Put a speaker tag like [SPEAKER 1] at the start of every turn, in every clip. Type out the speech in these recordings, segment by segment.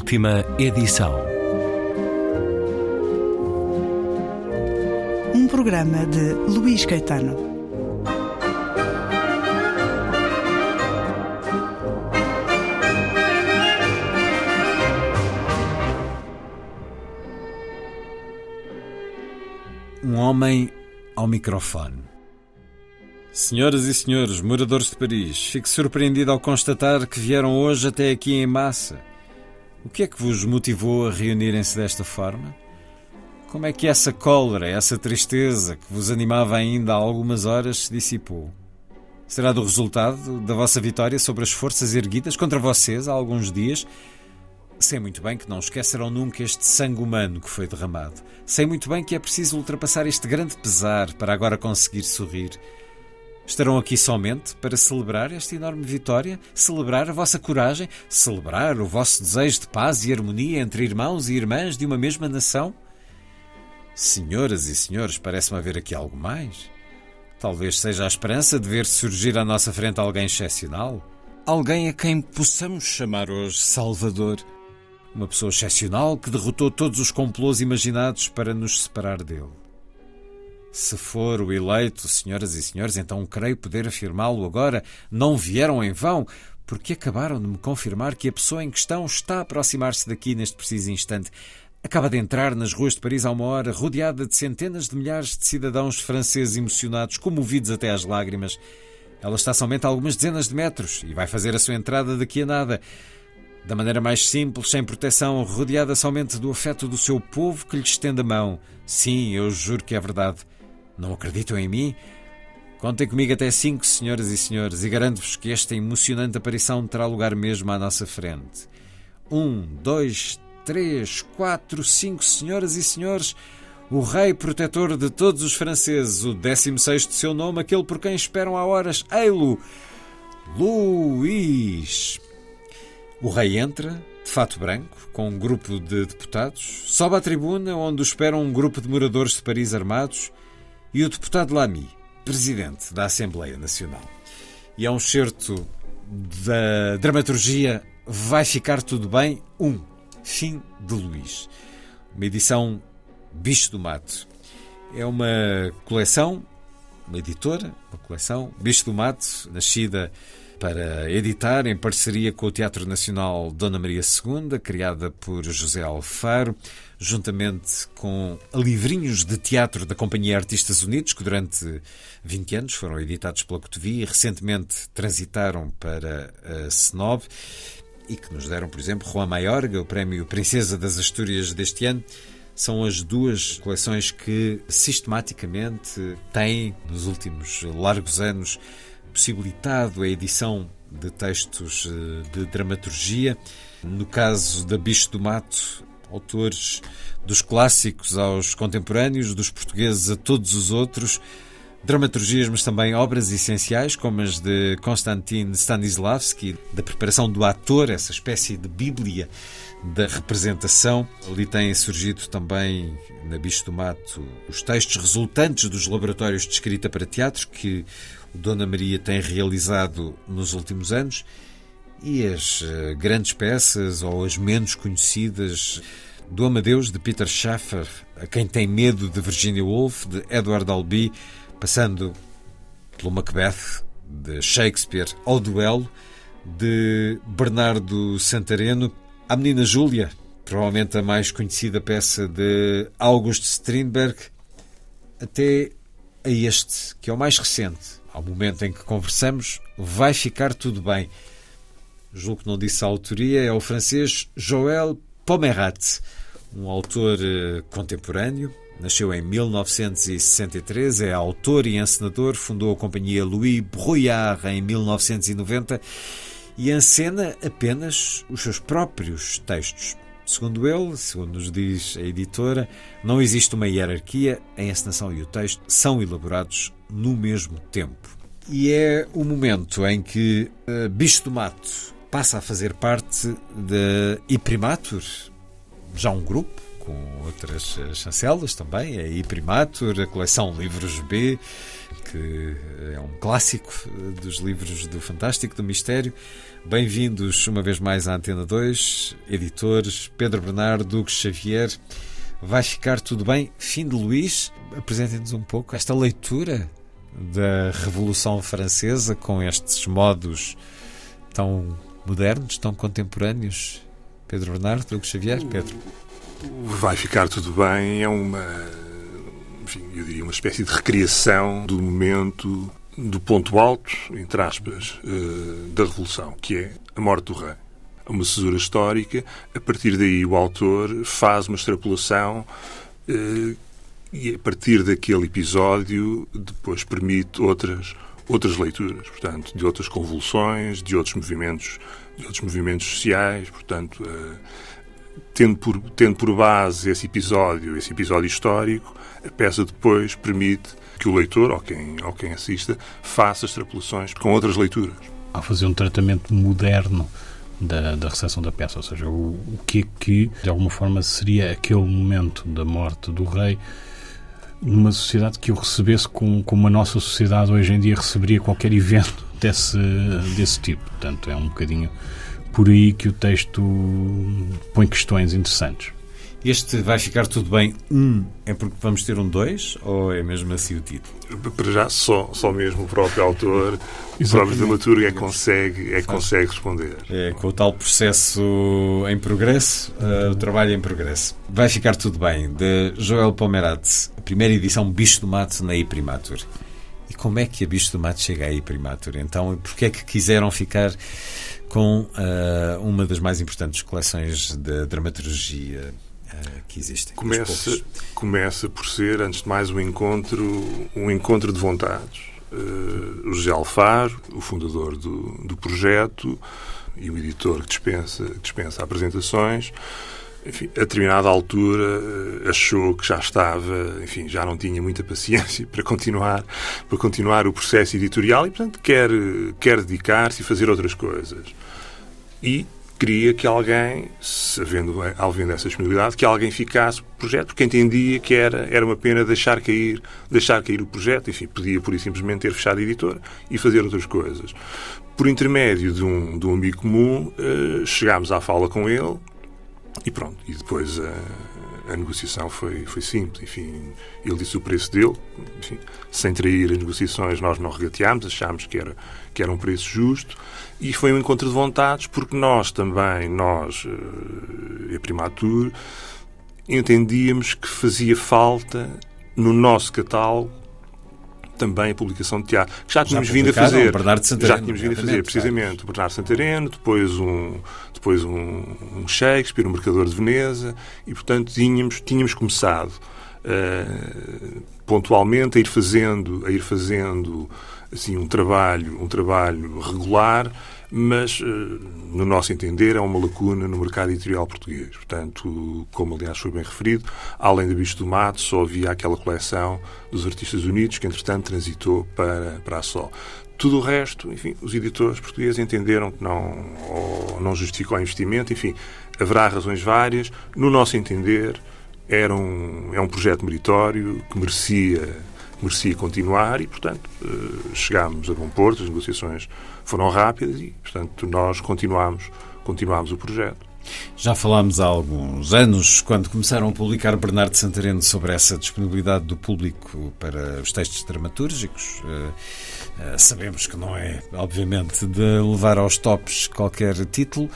[SPEAKER 1] Última edição.
[SPEAKER 2] Um programa de Luís Caetano.
[SPEAKER 3] Um homem ao microfone. Senhoras e senhores, moradores de Paris, fico surpreendido ao constatar que vieram hoje até aqui em massa. O que é que vos motivou a reunirem-se desta forma? Como é que essa cólera, essa tristeza que vos animava ainda há algumas horas se dissipou? Será do resultado da vossa vitória sobre as forças erguidas contra vocês há alguns dias? Sei muito bem que não esquecerão nunca este sangue humano que foi derramado. Sei muito bem que é preciso ultrapassar este grande pesar para agora conseguir sorrir. Estarão aqui somente para celebrar esta enorme vitória, celebrar a vossa coragem, celebrar o vosso desejo de paz e harmonia entre irmãos e irmãs de uma mesma nação? Senhoras e senhores, parece-me haver aqui algo mais. Talvez seja a esperança de ver surgir à nossa frente alguém excepcional. Alguém a quem possamos chamar hoje Salvador. Uma pessoa excepcional que derrotou todos os complôs imaginados para nos separar dele. Se for o eleito, senhoras e senhores, então creio poder afirmá-lo agora. Não vieram em vão, porque acabaram de me confirmar que a pessoa em questão está a aproximar-se daqui neste preciso instante. Acaba de entrar nas ruas de Paris há uma hora, rodeada de centenas de milhares de cidadãos franceses emocionados, comovidos até às lágrimas. Ela está somente a algumas dezenas de metros e vai fazer a sua entrada daqui a nada. Da maneira mais simples, sem proteção, rodeada somente do afeto do seu povo que lhe estende a mão. Sim, eu juro que é verdade. Não acreditam em mim? Contem comigo até cinco, senhoras e senhores, e garanto-vos que esta emocionante aparição terá lugar mesmo à nossa frente. Um, dois, três, quatro, cinco, senhoras e senhores, o rei protetor de todos os franceses, o décimo sexto de seu nome, aquele por quem esperam há horas, ei-lo, Luís. O rei entra, de fato branco, com um grupo de deputados, sobe à tribuna onde esperam um grupo de moradores de Paris armados, e o deputado Lamy, presidente da Assembleia Nacional. E é um certo da dramaturgia Vai Ficar Tudo Bem, um, Fim de Luís. Uma edição Bicho do Mato. É uma coleção, uma editora, uma coleção, Bicho do Mato, nascida para editar em parceria com o Teatro Nacional Dona Maria II, criada por José Alfaro, juntamente com livrinhos de teatro da Companhia Artistas Unidos, que durante 20 anos foram editados pela Cotovi e recentemente transitaram para a Senob e que nos deram, por exemplo, Juan Maiorga, o prémio Princesa das Astúrias deste ano. São as duas coleções que sistematicamente têm, nos últimos largos anos, possibilitado a edição de textos eh, de dramaturgia. No caso da Bicho do Mato, autores dos clássicos aos contemporâneos, dos portugueses a todos os outros, dramaturgias, mas também obras essenciais, como as de Konstantin Stanislavski, da preparação do ator, essa espécie de bíblia da representação. Ali têm surgido também, na Bicho do Mato, os textos resultantes dos laboratórios de escrita para teatro que Dona Maria tem realizado nos últimos anos e as eh, grandes peças ou as menos conhecidas do Amadeus de Peter Schaffer, A Quem Tem Medo de Virginia Woolf, de Edward Albee, passando pelo Macbeth de Shakespeare ao Duelo de Bernardo Santareno, A Menina Júlia, provavelmente a mais conhecida peça de August Strindberg, até a este, que é o mais recente, ao momento em que conversamos, vai ficar tudo bem. Julgo que não disse a autoria, é o francês Joël Pomerat, um autor uh, contemporâneo. Nasceu em 1963, é autor e encenador, fundou a companhia Louis Brouillard em 1990 e encena apenas os seus próprios textos. Segundo ele, segundo nos diz a editora, não existe uma hierarquia, a encenação e o texto são elaborados no mesmo tempo. E é o momento em que uh, Bicho do Mato passa a fazer parte da Iprimatur, já um grupo com outras chancelas também, a Iprimatur, a coleção Livros B, que é um clássico dos livros do Fantástico, do Mistério. Bem-vindos uma vez mais à Antena 2, editores Pedro Bernardo, Hugo Xavier. Vai ficar tudo bem? Fim de Luís, apresentem-nos um pouco esta leitura da Revolução Francesa com estes modos tão modernos, tão contemporâneos. Pedro Bernardo, Hugo Xavier, Pedro.
[SPEAKER 1] Vai ficar tudo bem, é uma, enfim, eu diria uma espécie de recriação do momento, do ponto alto, entre aspas, eh, da Revolução, que é a morte do rei. Uma cesura histórica, a partir daí o autor faz uma extrapolação eh, e a partir daquele episódio depois permite outras outras leituras, portanto, de outras convulsões, de outros movimentos, de outros movimentos sociais, portanto, uh, tendo por tendo por base esse episódio, esse episódio histórico, a peça depois permite que o leitor ou quem ou quem assista faça extrapolações com outras leituras.
[SPEAKER 4] Ao fazer um tratamento moderno da, da recepção da peça, ou seja, o, o que é que de alguma forma seria aquele momento da morte do rei numa sociedade que o recebesse como, como a nossa sociedade hoje em dia receberia qualquer evento desse, desse tipo. Portanto, é um bocadinho por aí que o texto põe questões interessantes.
[SPEAKER 3] Este vai ficar tudo bem. Um é porque vamos ter um dois ou é mesmo assim o título?
[SPEAKER 1] Para já só, só mesmo o próprio autor, o próprio dramaturgo é que consegue, é que consegue responder.
[SPEAKER 3] É, com o tal processo em progresso, uh, o trabalho em progresso. Vai ficar tudo bem, de Joel Pomerantz, a primeira edição Bicho do Mato na Iprimatur. E como é que a Bicho do Mato chega à Iprimatur? Então, porquê é que quiseram ficar com uh, uma das mais importantes coleções de dramaturgia eh, que existem.
[SPEAKER 1] Começa, começa por ser, antes de mais, um encontro, um encontro de vontades. Uh, o José Alfaro, o fundador do, do projeto e o editor que dispensa, que dispensa apresentações, enfim, a determinada altura eh, achou que já estava, enfim, já não tinha muita paciência para continuar, para continuar o processo editorial e, portanto, quer, quer dedicar-se e fazer outras coisas. E queria que alguém, havendo, havendo essa disponibilidade, que alguém ficasse o projeto, porque entendia que era, era uma pena deixar cair, deixar cair o projeto, enfim, podia por isso simplesmente ter fechado a editora e fazer outras coisas. Por intermédio de um, de um amigo comum, uh, chegámos à fala com ele e pronto, e depois uh, a negociação foi, foi simples. Enfim, ele disse o preço dele, enfim, sem trair as negociações, nós não regateámos, achámos que era, que era um preço justo e foi um encontro de vontades, porque nós também, nós, uh, a Primatur, entendíamos que fazia falta no nosso catálogo também a publicação de teatro, que já tínhamos já vindo a fazer.
[SPEAKER 3] Bernardo Santareno,
[SPEAKER 1] já tínhamos vindo a fazer, precisamente, o Bernardo Santareno, depois um, depois um, um Shakespeare, um Mercador de Veneza, e portanto tínhamos, tínhamos começado uh, pontualmente a ir fazendo, a ir fazendo assim um trabalho, um trabalho regular, mas, eh, no nosso entender, é uma lacuna no mercado editorial português. Portanto, como aliás foi bem referido, além do Bicho do Mato, só havia aquela coleção dos Artistas Unidos, que entretanto transitou para, para a Sol. Tudo o resto, enfim, os editores portugueses entenderam que não, não justificou o investimento, enfim, haverá razões várias. No nosso entender, era um, é um projeto meritório que merecia merecia continuar e, portanto, eh, chegámos a bom porto, as negociações foram rápidas e, portanto, nós continuámos, continuámos o projeto.
[SPEAKER 3] Já falámos há alguns anos, quando começaram a publicar Bernardo Santareno sobre essa disponibilidade do público para os textos dramatúrgicos. Eh, eh, sabemos que não é, obviamente, de levar aos tops qualquer título,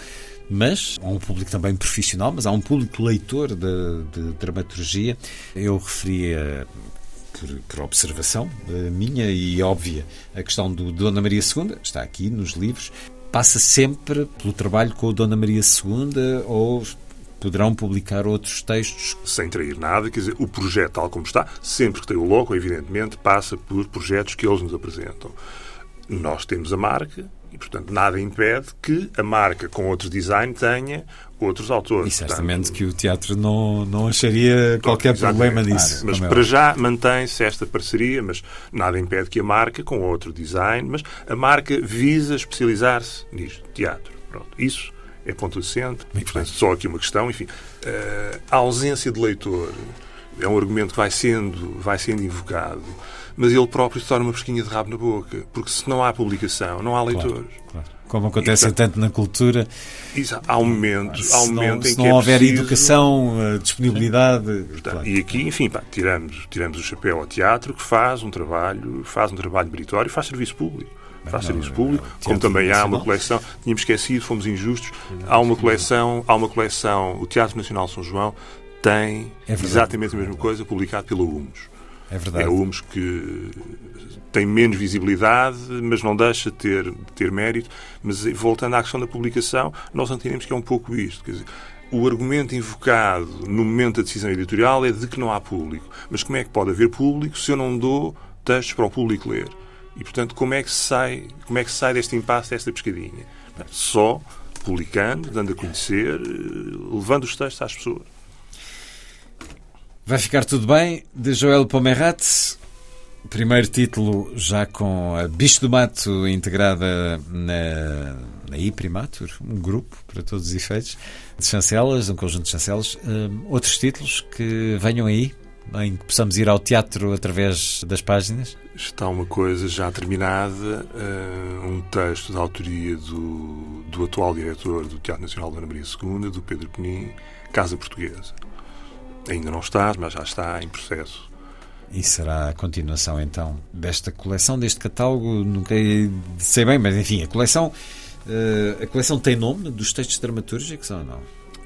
[SPEAKER 3] mas há um público também profissional, mas há um público leitor de, de dramaturgia. Eu referia por, por observação uh, minha e óbvia, a questão do Dona Maria II, está aqui nos livros, passa sempre pelo trabalho com o Dona Maria II ou poderão publicar outros textos?
[SPEAKER 1] Sem trair nada, quer dizer, o projeto tal como está, sempre que tem o logo, evidentemente, passa por projetos que eles nos apresentam. Nós temos a marca e, portanto, nada impede que a marca com outro design tenha outros autores.
[SPEAKER 3] E certamente portanto, que o teatro não, não acharia qualquer problema nisso.
[SPEAKER 1] Mas é para já mantém-se esta parceria, mas nada impede que a marca, com outro design, mas a marca visa especializar-se nisto, teatro. Pronto, isso é ponto. E, portanto, só aqui uma questão, enfim, uh, a ausência de leitor é um argumento que vai sendo, vai sendo invocado, mas ele próprio se torna uma pesquinha de rabo na boca, porque se não há publicação, não há leitores. Claro,
[SPEAKER 3] claro. Como acontece tanto na cultura.
[SPEAKER 1] Isso, há um momento, há um momento
[SPEAKER 3] não,
[SPEAKER 1] em
[SPEAKER 3] que
[SPEAKER 1] não
[SPEAKER 3] é houver
[SPEAKER 1] preciso...
[SPEAKER 3] educação, eh, disponibilidade.
[SPEAKER 1] Claro. E aqui, enfim, pá, tiramos, tiramos o chapéu ao teatro que faz um trabalho, faz um trabalho meritório, faz serviço público faz serviço público, como também há uma coleção, tínhamos esquecido, fomos injustos, há uma coleção, há uma coleção, o Teatro Nacional São João tem é exatamente a mesma coisa, publicado pela UMOS.
[SPEAKER 3] É verdade. É
[SPEAKER 1] a UMOS que tem menos visibilidade, mas não deixa de ter, de ter mérito. Mas voltando à questão da publicação, nós entendemos que é um pouco isto. Quer dizer, o argumento invocado no momento da decisão editorial é de que não há público. Mas como é que pode haver público se eu não dou textos para o público ler? E, portanto, como é que se sai, como é que sai deste impasse, desta pescadinha? Só publicando, dando a conhecer, eh, levando os textos às pessoas.
[SPEAKER 3] Vai ficar tudo bem, de Joel Pomerrat. Primeiro título já com a Bicho do Mato integrada na, na iPrimatur, um grupo, para todos os efeitos, de chancelas, um conjunto de chancelas. Um, outros títulos que venham aí, em que possamos ir ao teatro através das páginas?
[SPEAKER 1] Está uma coisa já terminada, uh, um texto da autoria do, do atual diretor do Teatro Nacional Dona Maria II, do Pedro Penin, Casa Portuguesa. Ainda não está, mas já está em processo.
[SPEAKER 3] E será a continuação então desta coleção, deste catálogo? Nunca sei bem, mas enfim, a coleção, uh, a coleção tem nome dos textos dramaturgicos ou não?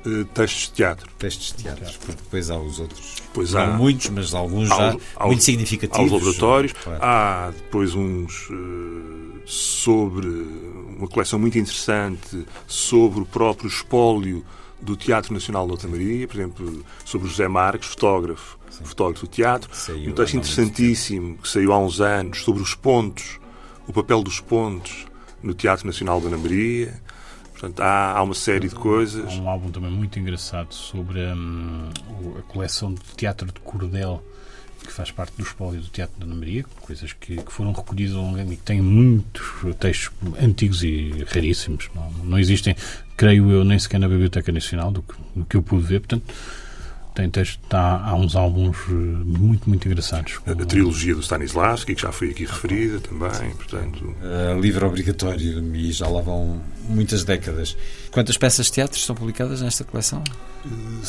[SPEAKER 1] Uh, textos de teatro.
[SPEAKER 3] Textos de teatro, porque depois há os outros.
[SPEAKER 1] Pois
[SPEAKER 3] não
[SPEAKER 1] há,
[SPEAKER 3] muitos, mas alguns já há, muito significativos.
[SPEAKER 1] Há os laboratórios, claro. há depois uns uh, sobre uma coleção muito interessante sobre o próprio espólio do Teatro Nacional de Outra Maria, por exemplo, sobre José Marques, fotógrafo, Sim. fotógrafo do teatro. Saiu um texto interessantíssimo que saiu há uns anos sobre os pontos, o papel dos pontos no Teatro Nacional de Ana Maria. Portanto, há, há uma série de coisas.
[SPEAKER 4] Há um álbum também muito engraçado sobre hum, a coleção de teatro de cordel que faz parte do espólio do Teatro de Ana Maria, coisas que, que foram recolhidas ao longo e que têm muitos textos antigos e raríssimos. Não, não existem, creio eu, nem sequer na Biblioteca Nacional, do que, do que eu pude ver. Portanto, tem texto, tá, há uns álbuns eh, muito, muito engraçados.
[SPEAKER 1] A, a trilogia do Stanislavski, que já foi aqui referida também, portanto...
[SPEAKER 3] Uh, livro obrigatório e já lá vão muitas décadas. Quantas peças de teatro estão publicadas nesta coleção?
[SPEAKER 1] Uh,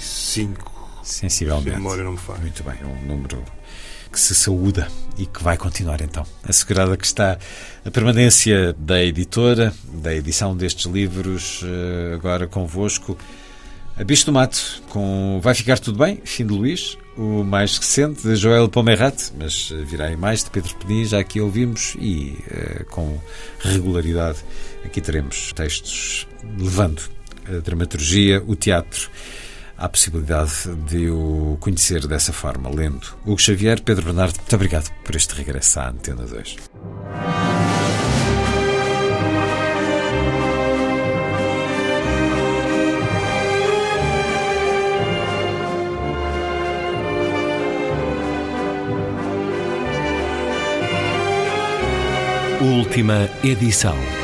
[SPEAKER 1] 65
[SPEAKER 3] Sensivelmente.
[SPEAKER 1] Memória não me faz.
[SPEAKER 3] Muito bem, é um número que se saúda e que vai continuar então. Assegurada que está a permanência da editora, da edição destes livros, eh, agora convosco. A Bicho do Mato, com Vai Ficar Tudo Bem, fim de Luís, o mais recente de Joel Pomerrat, mas eh, virá aí mais de Pedro Penin, já aqui ouvimos, e uh, com regularidade aqui teremos textos levando a dramaturgia, o teatro há a possibilidade de o conhecer dessa forma, lendo. Hugo Xavier, Pedro Bernardo, muito obrigado por este regresso à Antena 2.
[SPEAKER 5] Última edição.